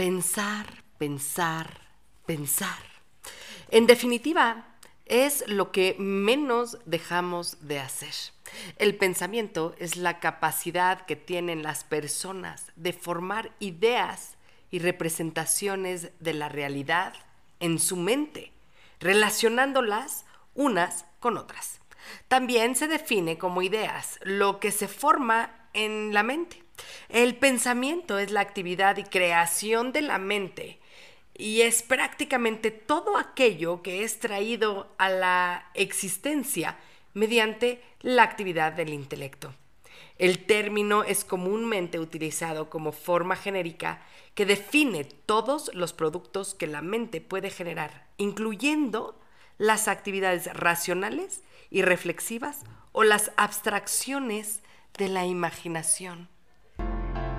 Pensar, pensar, pensar. En definitiva, es lo que menos dejamos de hacer. El pensamiento es la capacidad que tienen las personas de formar ideas y representaciones de la realidad en su mente, relacionándolas unas con otras. También se define como ideas lo que se forma en la mente. El pensamiento es la actividad y creación de la mente y es prácticamente todo aquello que es traído a la existencia mediante la actividad del intelecto. El término es comúnmente utilizado como forma genérica que define todos los productos que la mente puede generar, incluyendo las actividades racionales y reflexivas o las abstracciones de la imaginación.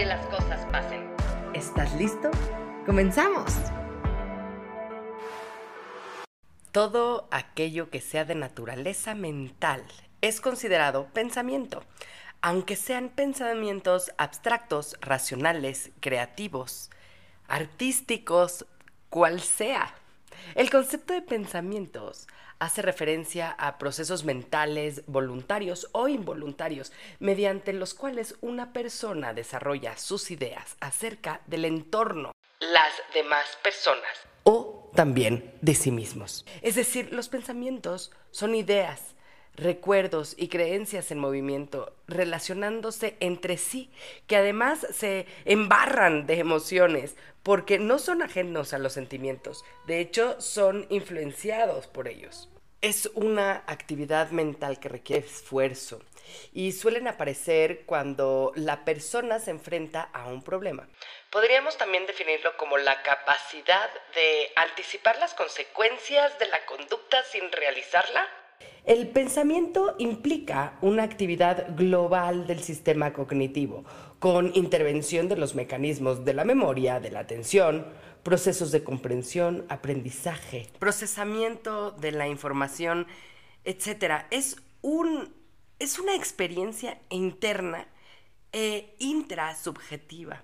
que las cosas pasen. ¿Estás listo? ¡Comenzamos! Todo aquello que sea de naturaleza mental es considerado pensamiento, aunque sean pensamientos abstractos, racionales, creativos, artísticos, cual sea. El concepto de pensamientos hace referencia a procesos mentales voluntarios o involuntarios, mediante los cuales una persona desarrolla sus ideas acerca del entorno, las demás personas o también de sí mismos. Es decir, los pensamientos son ideas, recuerdos y creencias en movimiento, relacionándose entre sí, que además se embarran de emociones, porque no son ajenos a los sentimientos, de hecho son influenciados por ellos. Es una actividad mental que requiere esfuerzo y suelen aparecer cuando la persona se enfrenta a un problema. Podríamos también definirlo como la capacidad de anticipar las consecuencias de la conducta sin realizarla el pensamiento implica una actividad global del sistema cognitivo, con intervención de los mecanismos de la memoria, de la atención, procesos de comprensión, aprendizaje, procesamiento de la información, etc. Es, un, es una experiencia interna e intrasubjetiva.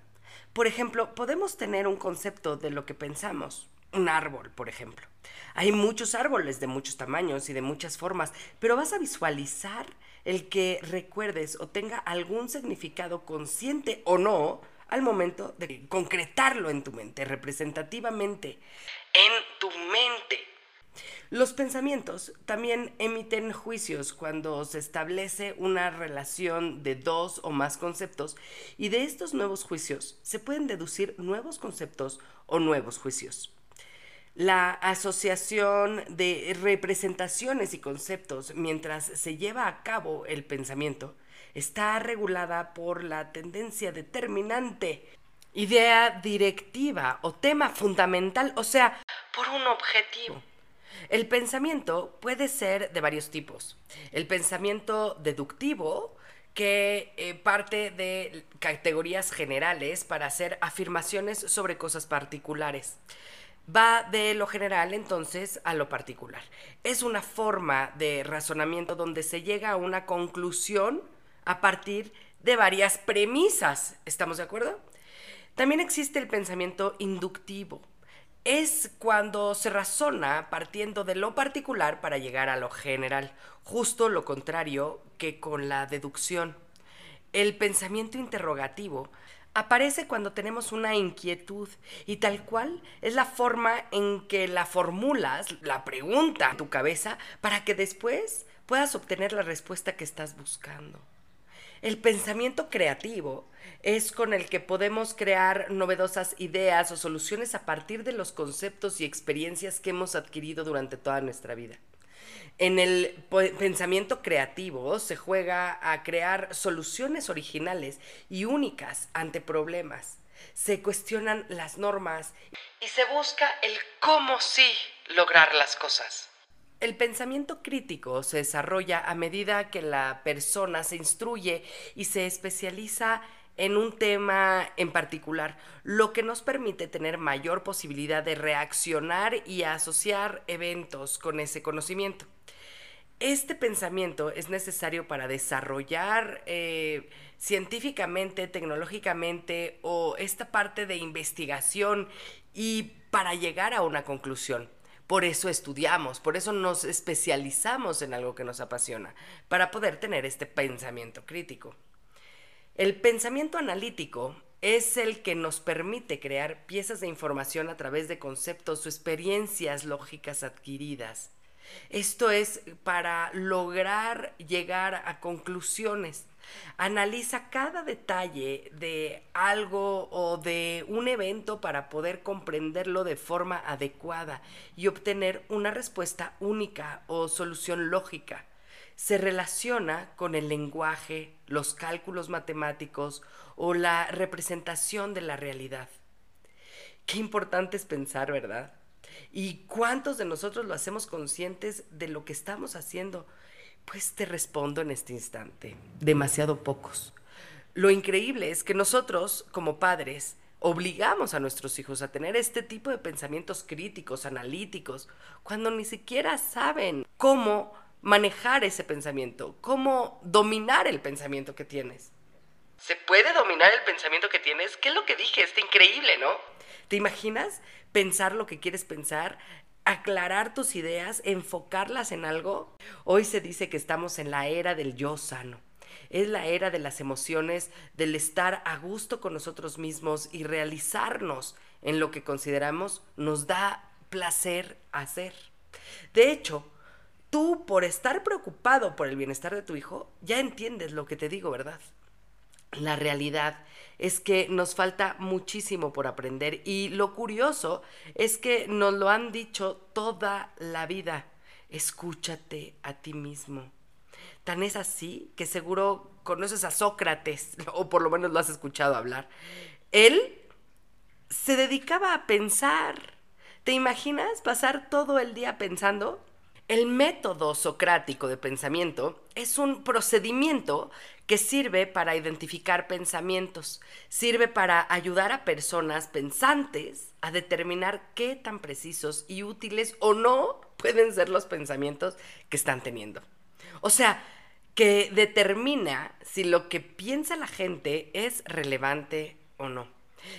Por ejemplo, podemos tener un concepto de lo que pensamos, un árbol, por ejemplo. Hay muchos árboles de muchos tamaños y de muchas formas, pero vas a visualizar el que recuerdes o tenga algún significado consciente o no al momento de concretarlo en tu mente, representativamente, en tu mente. Los pensamientos también emiten juicios cuando se establece una relación de dos o más conceptos y de estos nuevos juicios se pueden deducir nuevos conceptos o nuevos juicios. La asociación de representaciones y conceptos mientras se lleva a cabo el pensamiento está regulada por la tendencia determinante, idea directiva o tema fundamental, o sea, por un objetivo. El pensamiento puede ser de varios tipos. El pensamiento deductivo, que eh, parte de categorías generales para hacer afirmaciones sobre cosas particulares va de lo general entonces a lo particular. Es una forma de razonamiento donde se llega a una conclusión a partir de varias premisas. ¿Estamos de acuerdo? También existe el pensamiento inductivo. Es cuando se razona partiendo de lo particular para llegar a lo general, justo lo contrario que con la deducción. El pensamiento interrogativo aparece cuando tenemos una inquietud y tal cual es la forma en que la formulas, la pregunta en tu cabeza, para que después puedas obtener la respuesta que estás buscando. El pensamiento creativo es con el que podemos crear novedosas ideas o soluciones a partir de los conceptos y experiencias que hemos adquirido durante toda nuestra vida. En el pensamiento creativo se juega a crear soluciones originales y únicas ante problemas. Se cuestionan las normas y se busca el cómo sí lograr las cosas. El pensamiento crítico se desarrolla a medida que la persona se instruye y se especializa en un tema en particular, lo que nos permite tener mayor posibilidad de reaccionar y asociar eventos con ese conocimiento. Este pensamiento es necesario para desarrollar eh, científicamente, tecnológicamente o esta parte de investigación y para llegar a una conclusión. Por eso estudiamos, por eso nos especializamos en algo que nos apasiona, para poder tener este pensamiento crítico. El pensamiento analítico es el que nos permite crear piezas de información a través de conceptos o experiencias lógicas adquiridas. Esto es para lograr llegar a conclusiones. Analiza cada detalle de algo o de un evento para poder comprenderlo de forma adecuada y obtener una respuesta única o solución lógica. Se relaciona con el lenguaje, los cálculos matemáticos o la representación de la realidad. Qué importante es pensar, ¿verdad? ¿Y cuántos de nosotros lo hacemos conscientes de lo que estamos haciendo? Pues te respondo en este instante, demasiado pocos. Lo increíble es que nosotros, como padres, obligamos a nuestros hijos a tener este tipo de pensamientos críticos, analíticos, cuando ni siquiera saben cómo manejar ese pensamiento, cómo dominar el pensamiento que tienes. ¿Se puede dominar el pensamiento que tienes? ¿Qué es lo que dije? Está increíble, ¿no? ¿Te imaginas pensar lo que quieres pensar, aclarar tus ideas, enfocarlas en algo. Hoy se dice que estamos en la era del yo sano. Es la era de las emociones, del estar a gusto con nosotros mismos y realizarnos en lo que consideramos nos da placer hacer. De hecho, tú por estar preocupado por el bienestar de tu hijo, ya entiendes lo que te digo, ¿verdad? La realidad es que nos falta muchísimo por aprender y lo curioso es que nos lo han dicho toda la vida. Escúchate a ti mismo. Tan es así que seguro conoces a Sócrates, o por lo menos lo has escuchado hablar. Él se dedicaba a pensar. ¿Te imaginas pasar todo el día pensando? El método socrático de pensamiento es un procedimiento que sirve para identificar pensamientos, sirve para ayudar a personas pensantes a determinar qué tan precisos y útiles o no pueden ser los pensamientos que están teniendo. O sea, que determina si lo que piensa la gente es relevante o no.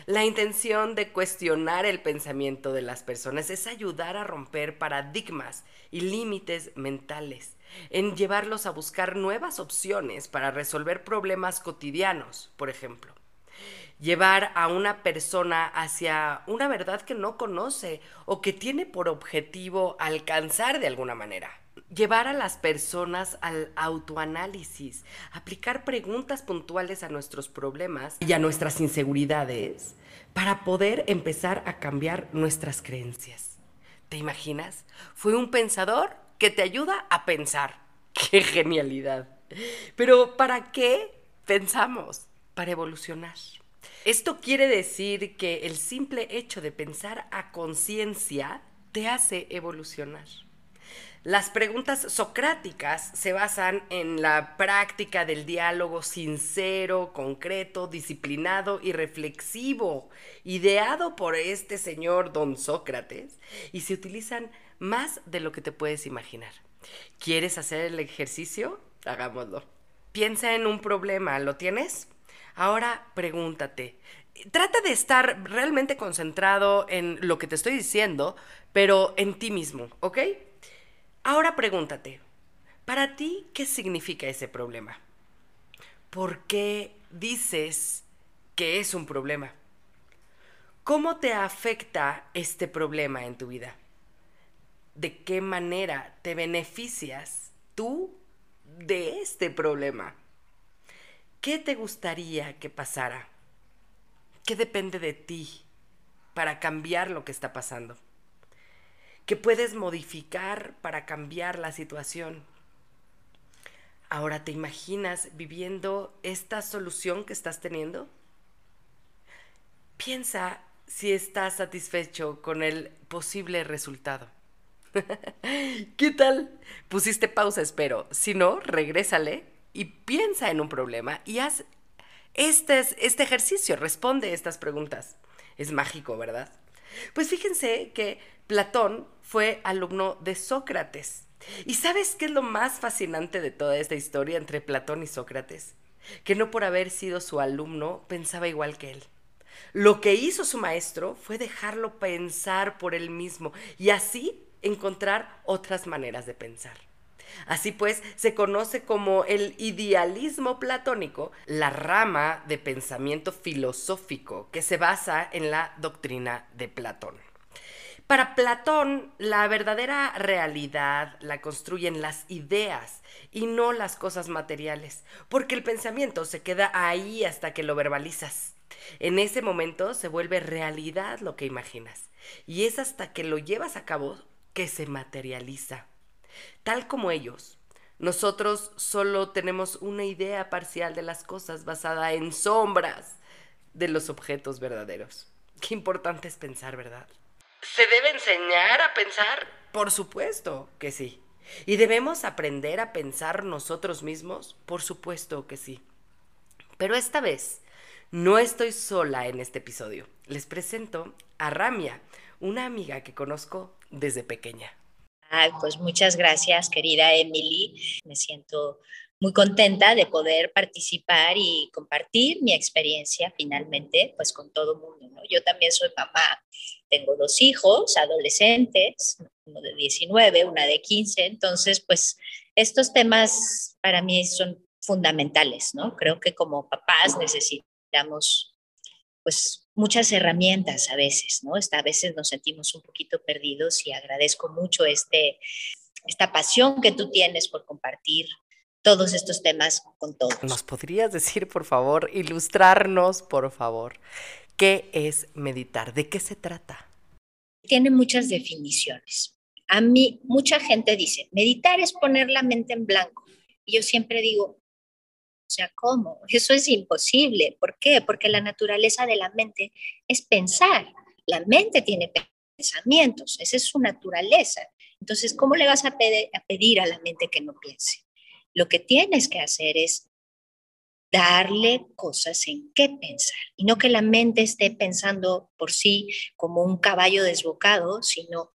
La intención de cuestionar el pensamiento de las personas es ayudar a romper paradigmas y límites mentales, en llevarlos a buscar nuevas opciones para resolver problemas cotidianos, por ejemplo. Llevar a una persona hacia una verdad que no conoce o que tiene por objetivo alcanzar de alguna manera llevar a las personas al autoanálisis, aplicar preguntas puntuales a nuestros problemas y a nuestras inseguridades para poder empezar a cambiar nuestras creencias. ¿Te imaginas? Fue un pensador que te ayuda a pensar. ¡Qué genialidad! Pero ¿para qué pensamos? Para evolucionar. Esto quiere decir que el simple hecho de pensar a conciencia te hace evolucionar. Las preguntas socráticas se basan en la práctica del diálogo sincero, concreto, disciplinado y reflexivo, ideado por este señor don Sócrates, y se utilizan más de lo que te puedes imaginar. ¿Quieres hacer el ejercicio? Hagámoslo. Piensa en un problema, ¿lo tienes? Ahora pregúntate, trata de estar realmente concentrado en lo que te estoy diciendo, pero en ti mismo, ¿ok? Ahora pregúntate, ¿para ti qué significa ese problema? ¿Por qué dices que es un problema? ¿Cómo te afecta este problema en tu vida? ¿De qué manera te beneficias tú de este problema? ¿qué te gustaría que pasara? ¿Qué depende de ti para cambiar lo que está pasando? ¿Qué puedes modificar para cambiar la situación? Ahora, ¿te imaginas viviendo esta solución que estás teniendo? Piensa si estás satisfecho con el posible resultado. ¿Qué tal? Pusiste pausa, espero. Si no, regrésale y piensa en un problema y haz este, este ejercicio, responde estas preguntas. Es mágico, ¿verdad? Pues fíjense que Platón fue alumno de Sócrates. ¿Y sabes qué es lo más fascinante de toda esta historia entre Platón y Sócrates? Que no por haber sido su alumno pensaba igual que él. Lo que hizo su maestro fue dejarlo pensar por él mismo y así encontrar otras maneras de pensar. Así pues, se conoce como el idealismo platónico, la rama de pensamiento filosófico que se basa en la doctrina de Platón. Para Platón, la verdadera realidad la construyen las ideas y no las cosas materiales, porque el pensamiento se queda ahí hasta que lo verbalizas. En ese momento se vuelve realidad lo que imaginas, y es hasta que lo llevas a cabo que se materializa. Tal como ellos, nosotros solo tenemos una idea parcial de las cosas basada en sombras de los objetos verdaderos. Qué importante es pensar, ¿verdad? ¿Se debe enseñar a pensar? Por supuesto que sí. ¿Y debemos aprender a pensar nosotros mismos? Por supuesto que sí. Pero esta vez no estoy sola en este episodio. Les presento a Ramia, una amiga que conozco desde pequeña. pues muchas gracias, querida Emily. Me siento muy contenta de poder participar y compartir mi experiencia finalmente, pues con todo el mundo. Yo también soy mamá, tengo dos hijos adolescentes, uno de 19, una de 15, entonces pues estos temas para mí son fundamentales, ¿no? Creo que como papás necesitamos pues muchas herramientas a veces, ¿no? a veces nos sentimos un poquito perdidos y agradezco mucho este, esta pasión que tú tienes por compartir todos estos temas con todos. ¿Nos podrías decir, por favor, ilustrarnos, por favor, qué es meditar? ¿De qué se trata? Tiene muchas definiciones. A mí, mucha gente dice, meditar es poner la mente en blanco. Y yo siempre digo, o sea, ¿cómo? Eso es imposible. ¿Por qué? Porque la naturaleza de la mente es pensar. La mente tiene pensamientos, esa es su naturaleza. Entonces, ¿cómo le vas a, pedir a la mente que no piense? Lo que tienes que hacer es darle cosas en qué pensar y no que la mente esté pensando por sí como un caballo desbocado, sino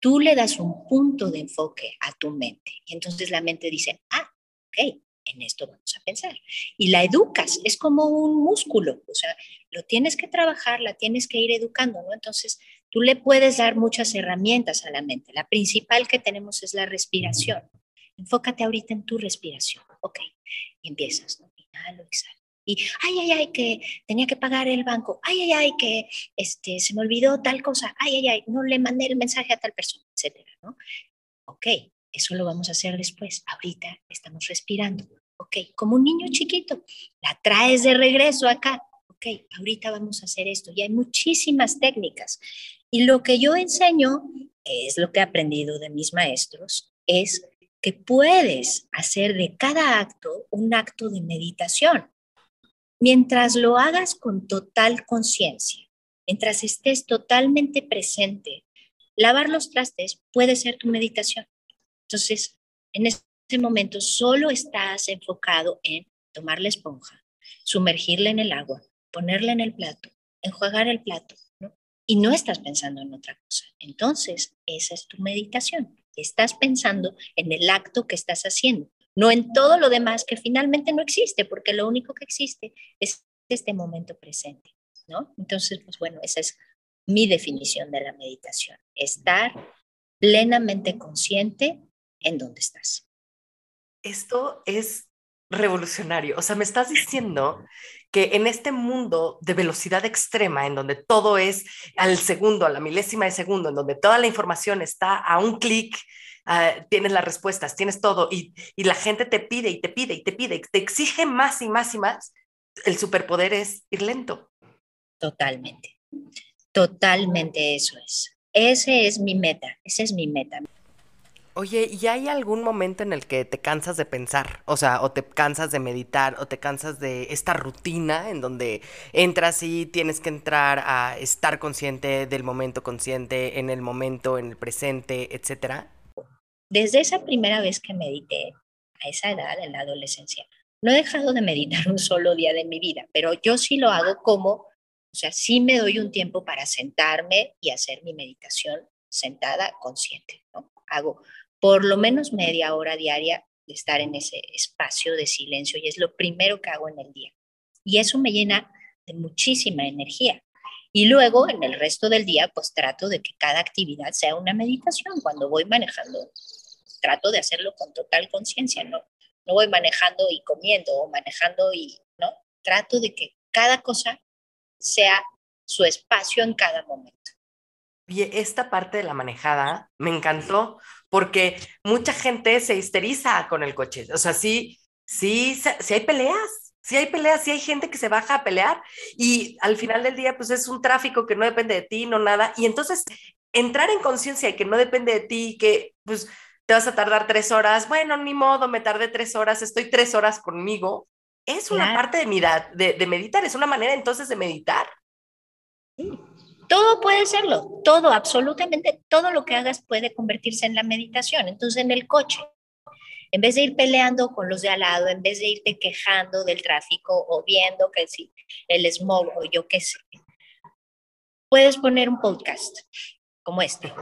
tú le das un punto de enfoque a tu mente y entonces la mente dice, ah, ok, en esto vamos a pensar. Y la educas, es como un músculo, o sea, lo tienes que trabajar, la tienes que ir educando, ¿no? Entonces, tú le puedes dar muchas herramientas a la mente. La principal que tenemos es la respiración. Enfócate ahorita en tu respiración, ok. Y empiezas, ¿no? Inhalo, exhalo. Y, ay, ay, ay, que tenía que pagar el banco. Ay, ay, ay, que este, se me olvidó tal cosa. Ay, ay, ay, no le mandé el mensaje a tal persona, etcétera, ¿no? Ok, eso lo vamos a hacer después. Ahorita estamos respirando. Ok, como un niño chiquito, la traes de regreso acá. Ok, ahorita vamos a hacer esto. Y hay muchísimas técnicas. Y lo que yo enseño, es lo que he aprendido de mis maestros, es que puedes hacer de cada acto un acto de meditación. Mientras lo hagas con total conciencia, mientras estés totalmente presente, lavar los trastes puede ser tu meditación. Entonces, en ese momento solo estás enfocado en tomar la esponja, sumergirla en el agua, ponerla en el plato, enjuagar el plato, ¿no? y no estás pensando en otra cosa. Entonces, esa es tu meditación. Estás pensando en el acto que estás haciendo, no en todo lo demás que finalmente no existe, porque lo único que existe es este momento presente, ¿no? Entonces, pues bueno, esa es mi definición de la meditación, estar plenamente consciente en dónde estás. Esto es revolucionario. O sea, me estás diciendo que en este mundo de velocidad extrema, en donde todo es al segundo, a la milésima de segundo, en donde toda la información está a un clic, ah, tienes las respuestas, tienes todo y, y la gente te pide y te pide y te pide, y te exige más y más y más, el superpoder es ir lento. Totalmente, totalmente eso es. Ese es mi meta, esa es mi meta. Oye, ¿y hay algún momento en el que te cansas de pensar? O sea, o te cansas de meditar, o te cansas de esta rutina en donde entras y tienes que entrar a estar consciente del momento consciente, en el momento, en el presente, etcétera? Desde esa primera vez que medité, a esa edad, en la adolescencia, no he dejado de meditar un solo día de mi vida, pero yo sí lo hago como, o sea, sí me doy un tiempo para sentarme y hacer mi meditación sentada consciente, ¿no? Hago por lo menos media hora diaria de estar en ese espacio de silencio y es lo primero que hago en el día. Y eso me llena de muchísima energía. Y luego en el resto del día, pues trato de que cada actividad sea una meditación. Cuando voy manejando, trato de hacerlo con total conciencia, ¿no? No voy manejando y comiendo o manejando y, ¿no? Trato de que cada cosa sea su espacio en cada momento. Y esta parte de la manejada me encantó porque mucha gente se histeriza con el coche. O sea, sí, sí, sí hay peleas, sí hay peleas, sí hay gente que se baja a pelear y al final del día, pues es un tráfico que no depende de ti, no nada. Y entonces, entrar en conciencia y que no depende de ti, que pues te vas a tardar tres horas, bueno, ni modo, me tardé tres horas, estoy tres horas conmigo, es una parte de, mi, de, de meditar, es una manera entonces de meditar. Sí. Todo puede serlo, todo, absolutamente todo lo que hagas puede convertirse en la meditación. Entonces, en el coche, en vez de ir peleando con los de al lado, en vez de irte quejando del tráfico o viendo que si el smog o yo qué sé, puedes poner un podcast como este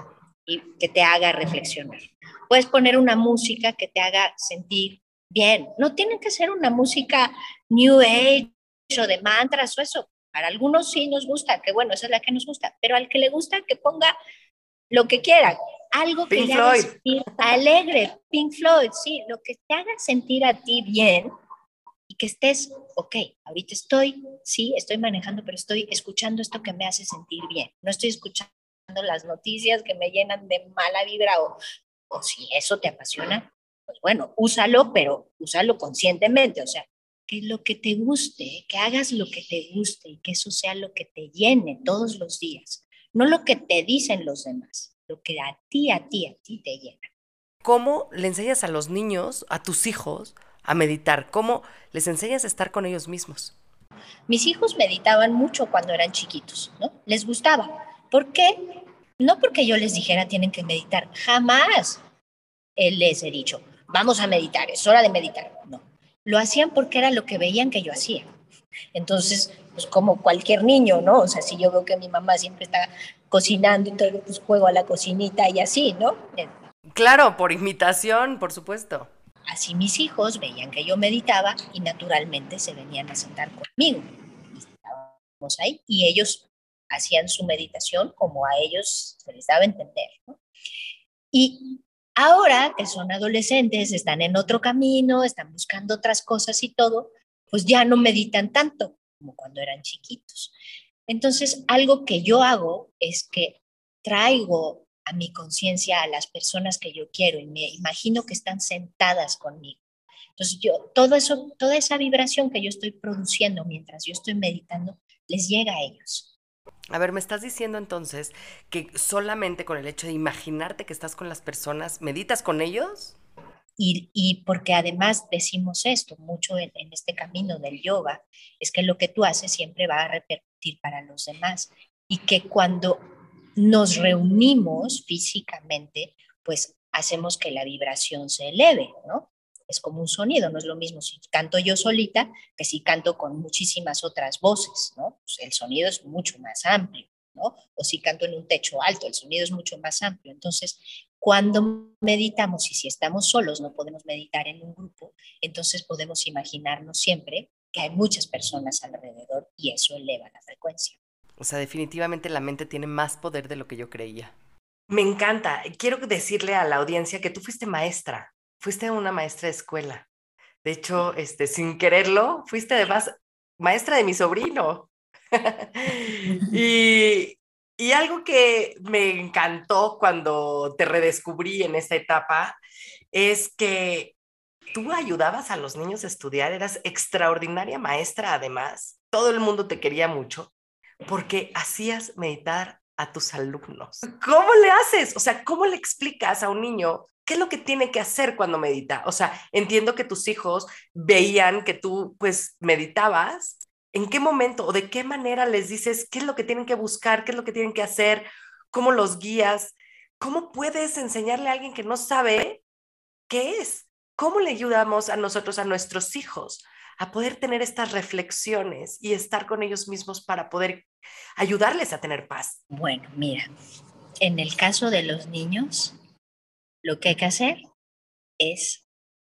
y que te haga reflexionar. Puedes poner una música que te haga sentir bien. No tiene que ser una música New Age o de mantras o eso. Para algunos sí nos gusta, que bueno, esa es la que nos gusta, pero al que le gusta que ponga lo que quiera, algo que le haga sentir alegre, Pink Floyd, sí, lo que te haga sentir a ti bien y que estés, ok, ahorita estoy, sí, estoy manejando, pero estoy escuchando esto que me hace sentir bien, no estoy escuchando las noticias que me llenan de mala vibra o, o si eso te apasiona, pues bueno, úsalo, pero úsalo conscientemente, o sea, que lo que te guste, que hagas lo que te guste y que eso sea lo que te llene todos los días, no lo que te dicen los demás, lo que a ti, a ti, a ti te llena. ¿Cómo le enseñas a los niños, a tus hijos, a meditar? ¿Cómo les enseñas a estar con ellos mismos? Mis hijos meditaban mucho cuando eran chiquitos, ¿no? Les gustaba. ¿Por qué? No porque yo les dijera tienen que meditar, jamás les he dicho, vamos a meditar, es hora de meditar. No, lo hacían porque era lo que veían que yo hacía. Entonces, pues como cualquier niño, ¿no? O sea, si yo veo que mi mamá siempre está cocinando, entonces pues juego a la cocinita y así, ¿no? Eh, claro, por imitación, por supuesto. Así mis hijos veían que yo meditaba y naturalmente se venían a sentar conmigo. Estábamos ahí y ellos hacían su meditación como a ellos se les daba a entender, ¿no? Y Ahora que son adolescentes, están en otro camino, están buscando otras cosas y todo, pues ya no meditan tanto como cuando eran chiquitos. Entonces, algo que yo hago es que traigo a mi conciencia a las personas que yo quiero y me imagino que están sentadas conmigo. Entonces, yo, todo eso, toda esa vibración que yo estoy produciendo mientras yo estoy meditando, les llega a ellos. A ver, me estás diciendo entonces que solamente con el hecho de imaginarte que estás con las personas, ¿meditas con ellos? Y, porque además decimos esto mucho en, en, este camino del yoga, es que lo que tú haces siempre va a repercutir para los demás y que cuando nos reunimos físicamente, pues hacemos que la vibración se eleve, ¿no? Es como un sonido, no es lo mismo si canto yo solita que si canto con muchísimas otras voces, ¿no? Pues el sonido es mucho más amplio, ¿no? O si canto en un techo alto, el sonido es mucho más amplio. Entonces, cuando meditamos y si estamos solos no podemos meditar en un grupo, entonces podemos imaginarnos siempre que hay muchas personas alrededor y eso eleva la frecuencia. O sea, definitivamente la mente tiene más poder de lo que yo creía. Me encanta. Quiero decirle a la audiencia que tú fuiste maestra fuiste una maestra de escuela. De hecho, este, sin quererlo, fuiste además maestra de mi sobrino. y, Y algo que me encantó cuando te redescubrí en esta etapa es que tú ayudabas a los niños a estudiar, eras extraordinaria maestra además, todo el mundo te quería mucho porque hacías meditar a tus alumnos. ¿Cómo le haces? O sea, ¿cómo le explicas a un niño qué es lo que tiene que hacer cuando medita? O sea, entiendo que tus hijos veían que tú pues meditabas. ¿En qué momento o de qué manera les dices qué es lo que tienen que buscar, qué es lo que tienen que hacer, cómo los guías? ¿Cómo puedes enseñarle a alguien que no sabe qué es? ¿Cómo le ayudamos a nosotros, a nuestros hijos, a poder tener estas reflexiones y estar con ellos mismos para poder ayudarles a tener paz? Bueno, mira, en el caso de los niños, lo que hay que hacer es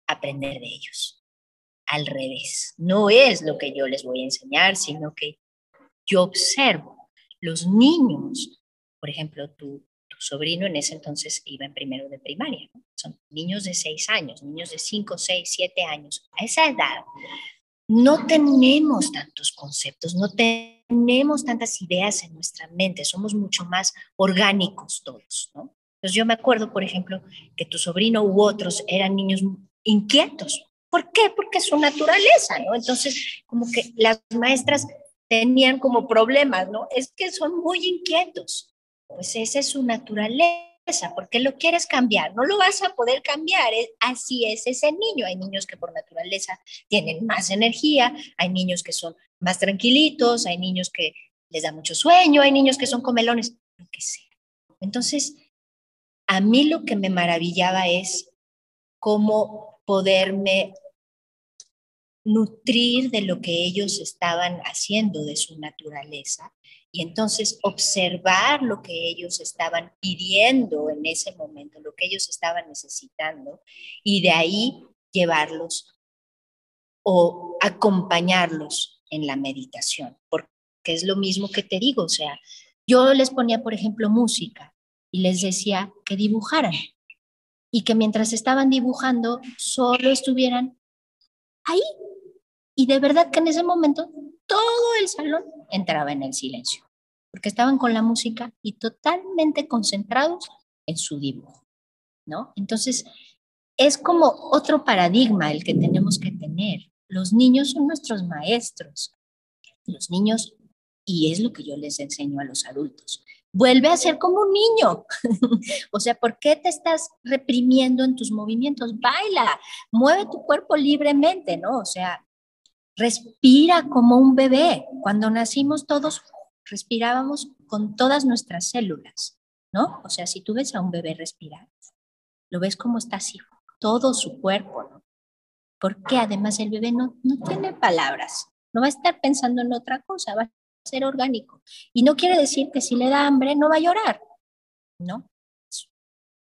aprender de ellos. Al revés, no es lo que yo les voy a enseñar, sino que yo observo los niños, por ejemplo, tú sobrino en ese entonces iba en primero de primaria. Son niños de seis años, niños de cinco, seis, siete años. A esa edad no tenemos tantos conceptos, no tenemos tantas ideas en nuestra mente, somos mucho más orgánicos todos, ¿no? Entonces yo me acuerdo, por ejemplo, que tu sobrino u otros eran niños inquietos. ¿Por qué? Porque es su naturaleza, ¿no? Entonces, como que las maestras tenían como problemas, ¿no? Es que son muy inquietos pues esa es su naturaleza. porque lo quieres cambiar? No lo vas a poder cambiar. Así es ese niño. Hay niños que por naturaleza tienen más energía, hay niños que son más tranquilitos, hay niños que les da mucho sueño, hay niños que son comelones, lo que sea. Entonces, a mí lo que me maravillaba es cómo poderme nutrir de lo que ellos estaban haciendo de su naturaleza y entonces observar lo que ellos estaban pidiendo en ese momento, lo que ellos estaban necesitando, y de ahí llevarlos o acompañarlos en la meditación, porque es lo mismo que te digo, o sea, yo les ponía, por ejemplo, música y les decía que dibujaran y que mientras estaban dibujando solo estuvieran ahí. Y de verdad que en ese momento todo el salón entraba en el silencio, porque estaban con la música y totalmente concentrados en su dibujo, ¿no? Entonces, es como otro paradigma el que tenemos que tener. Los niños son nuestros maestros. Los niños, y es lo que yo les enseño a los adultos, vuelve a ser como un niño. o sea, ¿por qué te estás reprimiendo en tus movimientos? Baila, mueve tu cuerpo libremente, ¿no? O sea, respira como un bebé. Cuando nacimos todos respirábamos con todas nuestras células, ¿no? O sea, si tú ves a un bebé respirar, lo ves como está así, todo su cuerpo, ¿no? Porque además el bebé no, no tiene palabras, no va a estar pensando en otra cosa, va a ser orgánico. Y no quiere decir que si le da hambre no va a llorar, ¿no?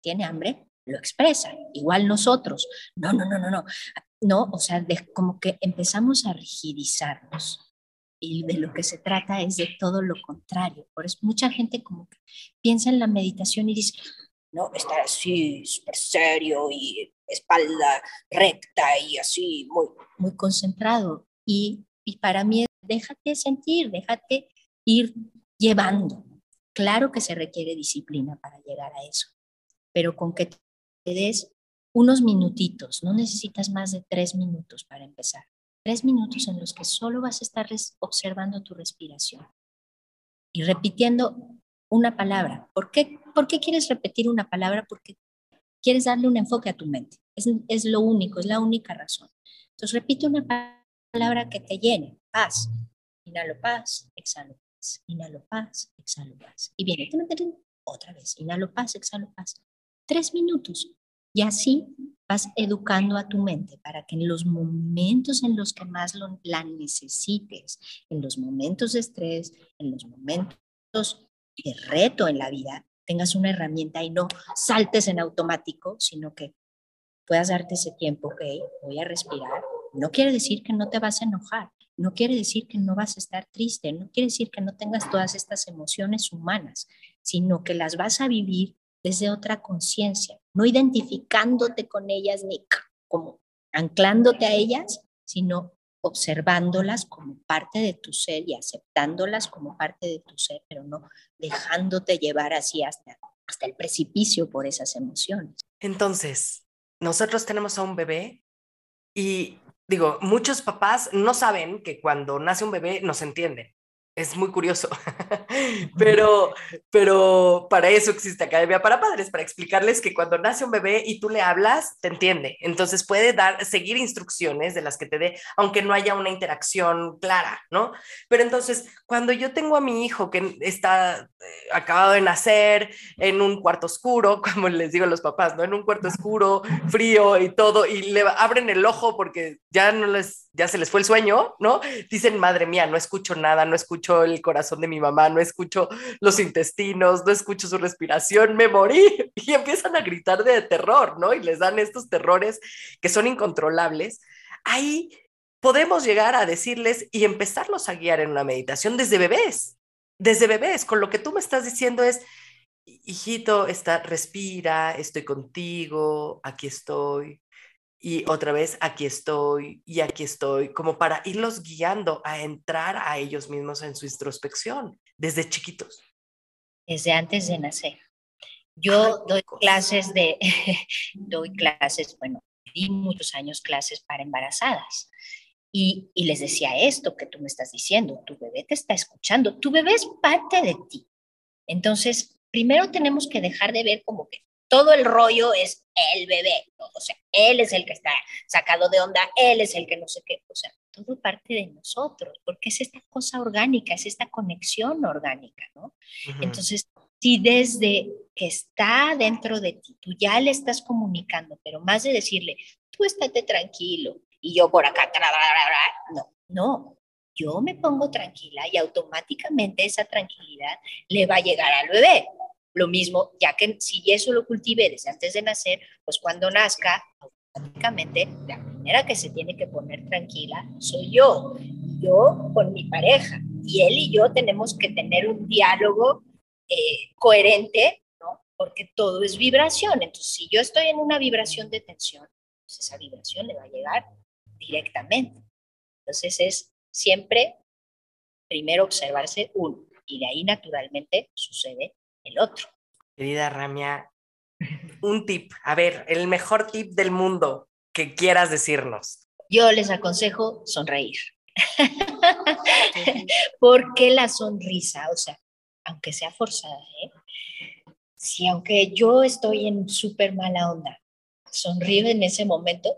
Tiene hambre, lo expresa, igual nosotros. No, no, no, no, no. ¿no? O sea, como que empezamos a rigidizarnos. Y de lo que se trata es de todo lo contrario. Por eso mucha gente como que piensa en la meditación y dice, no, estar así, súper serio y espalda recta y así, muy, muy concentrado. Y, y para mí, déjate sentir, déjate ir llevando. Claro que se requiere disciplina para llegar a eso, pero con que te des unos minutitos, no necesitas más de tres minutos para empezar. Tres minutos en los que solo vas a estar observando tu respiración y repitiendo una palabra. ¿Por qué, ¿Por qué quieres repetir una palabra? Porque quieres darle un enfoque a tu mente. Es, es lo único, es la única razón. Entonces repite una palabra que te llene. Paz. Inhalo paz, exhalo paz. Inhalo paz, exhalo paz. Y viene otra vez. Inhalo paz, exhalo paz. Tres minutos. Y así vas educando a tu mente para que en los momentos en los que más la necesites, en los momentos de estrés, en los momentos de reto en la vida, tengas una herramienta y no saltes en automático, sino que puedas darte ese tiempo, ok, voy a respirar. No quiere decir que no te vas a enojar, no quiere decir que no vas a estar triste, no quiere decir que no tengas todas estas emociones humanas, sino que las vas a vivir desde otra conciencia, no identificándote con ellas ni como anclándote a ellas, sino observándolas como parte de tu ser y aceptándolas como parte de tu ser, pero no dejándote llevar así hasta, hasta el precipicio por esas emociones. Entonces, nosotros tenemos a un bebé y digo, muchos papás no saben que cuando nace un bebé nos entienden es muy curioso, pero, pero para eso existe Academia para Padres, para explicarles que cuando nace un bebé y tú le hablas, te entiende. Entonces puede dar, seguir instrucciones de las que te dé, aunque no haya una interacción clara, ¿no? Pero entonces, cuando yo tengo a mi hijo que está eh, acabado de nacer en un cuarto oscuro, como les digo a los papás, ¿no? En un cuarto oscuro, frío y todo, y le abren el ojo porque ya no les, ya se les fue el sueño, ¿no? Dicen, madre mía, no escucho nada, no escucho el corazón de mi mamá, no escucho los intestinos, no escucho su respiración, me morí. Y empiezan a gritar de terror, ¿no? Y les dan estos terrores que son incontrolables. Ahí podemos llegar a decirles y empezarlos a guiar en una meditación desde bebés, desde bebés, con lo que tú me estás diciendo es, hijito, está, respira, estoy contigo, aquí estoy, y otra vez aquí estoy y aquí estoy, como para irlos guiando a entrar a ellos mismos en su introspección desde chiquitos. Desde antes de nacer. Yo doy clases de, doy clases, bueno, di muchos años clases para embarazadas. Y, y, les decía esto que tú me estás diciendo, tu bebé te está escuchando, tu bebé es parte de ti. Entonces, primero tenemos que dejar de ver como que todo el rollo es el bebé, o sea, él es el que está sacado de onda, él es el que no sé qué, o sea, todo parte de nosotros, porque es esta cosa orgánica, es esta conexión orgánica, ¿no? Entonces, si desde que está dentro de ti, tú ya le estás comunicando, pero más de decirle, tú estate tranquilo y yo por acá, no, no, yo me pongo tranquila y automáticamente esa tranquilidad le va a llegar al bebé. Lo mismo, ya que si eso lo cultivé desde antes de nacer, pues cuando nazca, automáticamente la primera que se tiene que poner tranquila soy yo, yo con mi pareja. Y él y yo tenemos que tener un diálogo eh, coherente, ¿no? Porque todo es vibración. Entonces, si yo estoy en una vibración de tensión, pues esa vibración le va a llegar directamente. Entonces, es siempre primero observarse uno y de ahí naturalmente sucede el otro. Querida Ramia, un tip, a ver, el mejor tip del mundo que quieras decirnos. Yo les aconsejo sonreír. Porque la sonrisa, o sea, aunque sea forzada, ¿eh? si aunque yo estoy en súper mala onda, sonrío en ese momento,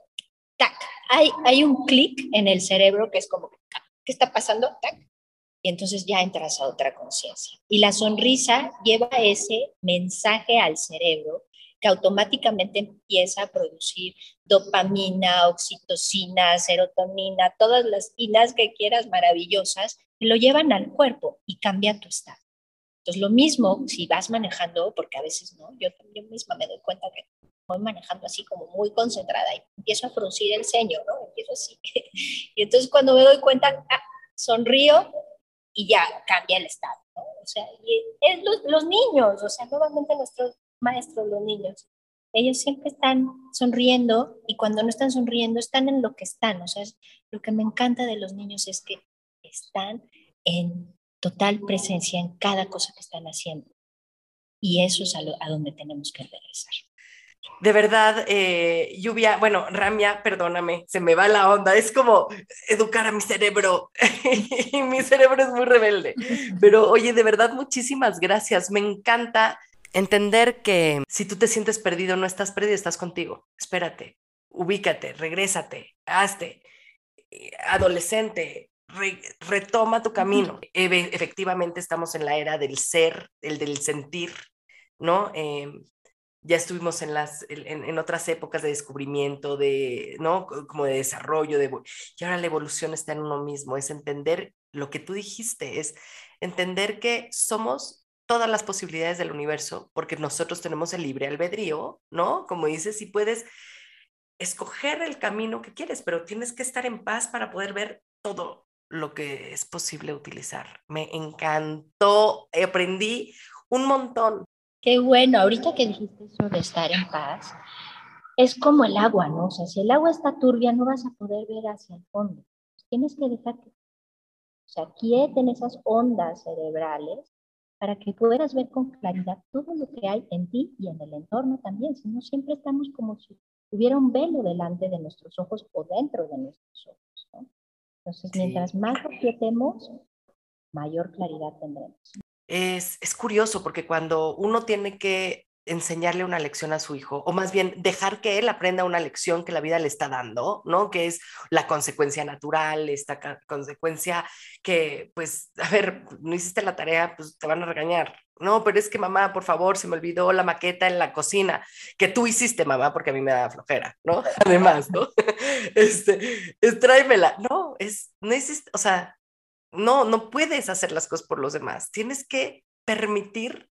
tac, hay, hay un clic en el cerebro que es como, ¿qué está pasando? Tac, y entonces ya entras a otra conciencia. Y la sonrisa lleva ese mensaje al cerebro que automáticamente empieza a producir dopamina, oxitocina, serotonina, todas las inas que quieras maravillosas, que lo llevan al cuerpo y cambia tu estado. Entonces, lo mismo si vas manejando, porque a veces no, yo también misma me doy cuenta que voy manejando así como muy concentrada y empiezo a fruncir el ceño, ¿no? Empiezo así. y entonces cuando me doy cuenta, ah, sonrío y ya cambia el estado. O sea, y es los, los, niños, o sea, nuevamente nuestros maestros, los niños, ellos siempre están sonriendo y cuando no están sonriendo están en lo que están. O sea, lo que me encanta de los niños es que están en total presencia en cada cosa que están haciendo. Y eso es a, a donde tenemos que regresar. De verdad, eh, lluvia, bueno, Ramia, perdóname, se me va la onda, es como educar a mi cerebro y mi cerebro es muy rebelde. Pero oye, de verdad, muchísimas gracias, me encanta entender que si tú te sientes perdido, no estás perdido, estás contigo. Espérate, ubícate, regrésate, hazte, adolescente, retoma tu camino. efectivamente estamos en la era del ser, el del sentir, ¿no? Em, ya estuvimos en, las, en, otras épocas de descubrimiento, de, ¿no? Como de desarrollo, de, y ahora la evolución está en uno mismo, es entender lo que tú dijiste, es entender que somos todas las posibilidades del universo, porque nosotros tenemos el libre albedrío, ¿no? Como dices, si puedes escoger el camino que quieres, pero tienes que estar en paz para poder ver todo lo que es posible utilizar. Me encantó, aprendí un montón. Qué bueno, ahorita que dijiste eso de estar en paz, es como el agua, ¿no? O sea, si el agua está turbia, no vas a poder ver hacia el fondo. Tienes que dejar que o sea, quieten esas ondas cerebrales para que puedas ver con claridad todo lo que hay en ti y en el entorno también. Si no, siempre estamos como si hubiera un velo delante de nuestros ojos o dentro de nuestros ojos. ¿no? Entonces, mientras más quietemos, mayor claridad tendremos. Es, es curioso porque cuando uno tiene que enseñarle una lección a su hijo, o más bien dejar que él aprenda una lección que la vida le está dando, ¿no? Que es la consecuencia natural, esta consecuencia que, pues, a ver, no hiciste la tarea, pues te van a regañar. No, pero es que mamá, por favor, se me olvidó la maqueta en la cocina, que tú hiciste, mamá, porque a mí me da flojera, ¿no? Además, ¿no? Este, es, tráemela. No, es, no hiciste, o sea, no, no puedes hacer las cosas por los demás. Tienes que permitir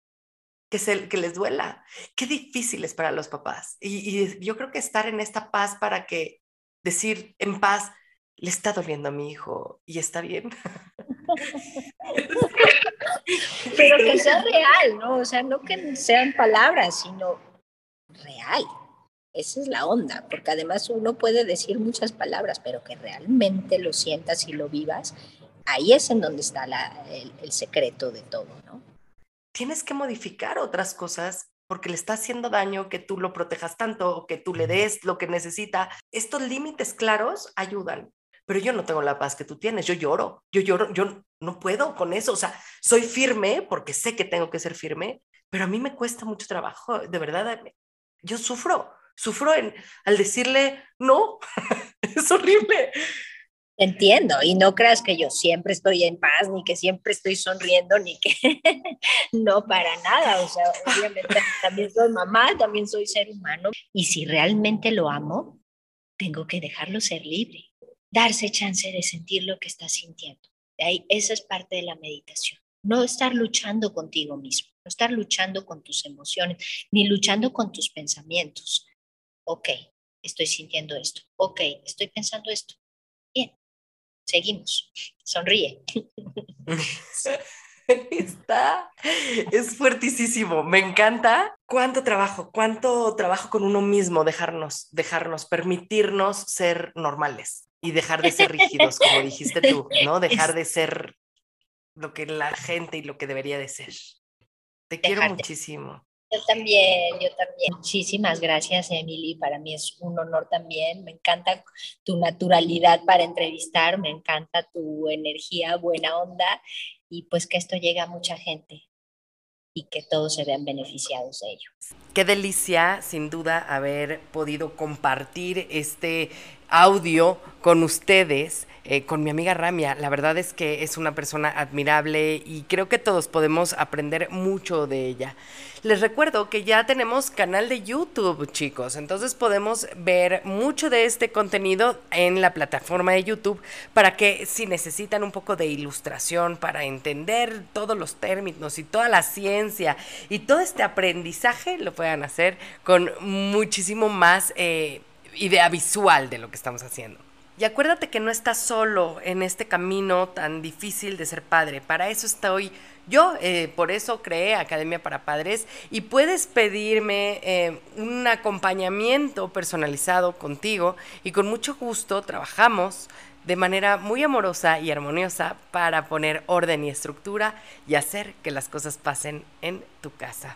que, que les duela. Qué difícil es para los papás. Y, yo creo que estar en esta paz para que decir en paz, le está doliendo a mi hijo y está bien. Pero que sea real, ¿no? O sea, no que sean palabras, sino real. Esa es la onda, porque además uno puede decir muchas palabras, pero que realmente lo sientas y lo vivas, ahí es en donde está el secreto de todo, ¿no? tienes que modificar otras cosas porque le está haciendo daño que tú lo protejas tanto o que tú le des lo que necesita. Estos límites claros ayudan, pero yo no tengo la paz que tú tienes, yo lloro, yo lloro, yo no puedo con eso, o sea, soy firme porque sé que tengo que ser firme, pero a mí me cuesta mucho trabajo, de verdad, yo sufro, sufro en, al decirle no, es horrible. Entiendo, y no creas que yo siempre estoy en paz, ni que siempre estoy sonriendo, ni que no para nada. O sea, obviamente también soy mamá, también soy ser humano. Y si realmente lo amo, tengo que dejarlo ser libre, darse chance de sentir lo que está sintiendo. De ahí, esa es parte de la meditación. No estar luchando contigo mismo, no estar luchando con tus emociones, ni luchando con tus pensamientos. Ok, estoy sintiendo esto. Ok, estoy pensando esto. Bien, seguimos. Sonríe. Está, es fuertísimo, me encanta. ¿Cuánto trabajo? ¿Cuánto trabajo con uno mismo? Dejarnos, dejarnos, permitirnos ser normales y dejar de ser rígidos, como dijiste tú, ¿no? Dejar de ser lo que la gente y lo que debería de ser. Te quiero muchísimo. Yo también, yo también. Muchísimas gracias, Emily. Para mí es un honor también. Me encanta tu naturalidad para entrevistar, me encanta tu energía, buena onda y pues que esto llegue a mucha gente y que todos se vean beneficiados de ello. Qué delicia, sin duda, haber podido compartir este audio con ustedes. Eh, con mi amiga Ramia. La verdad es que es una persona admirable y creo que todos podemos aprender mucho de ella. Les recuerdo que ya tenemos canal de YouTube, chicos, entonces podemos ver mucho de este contenido en la plataforma de YouTube para que si necesitan un poco de ilustración para entender todos los términos y toda la ciencia y todo este aprendizaje, lo puedan hacer con muchísimo más eh, idea visual de lo que estamos haciendo. Y acuérdate que no estás solo en este camino tan difícil de ser padre. Para eso estoy yo, eh, por eso creé Academia para Padres y puedes pedirme eh, un acompañamiento personalizado contigo y con mucho gusto trabajamos de manera muy amorosa y armoniosa para poner orden y estructura y hacer que las cosas pasen en tu casa.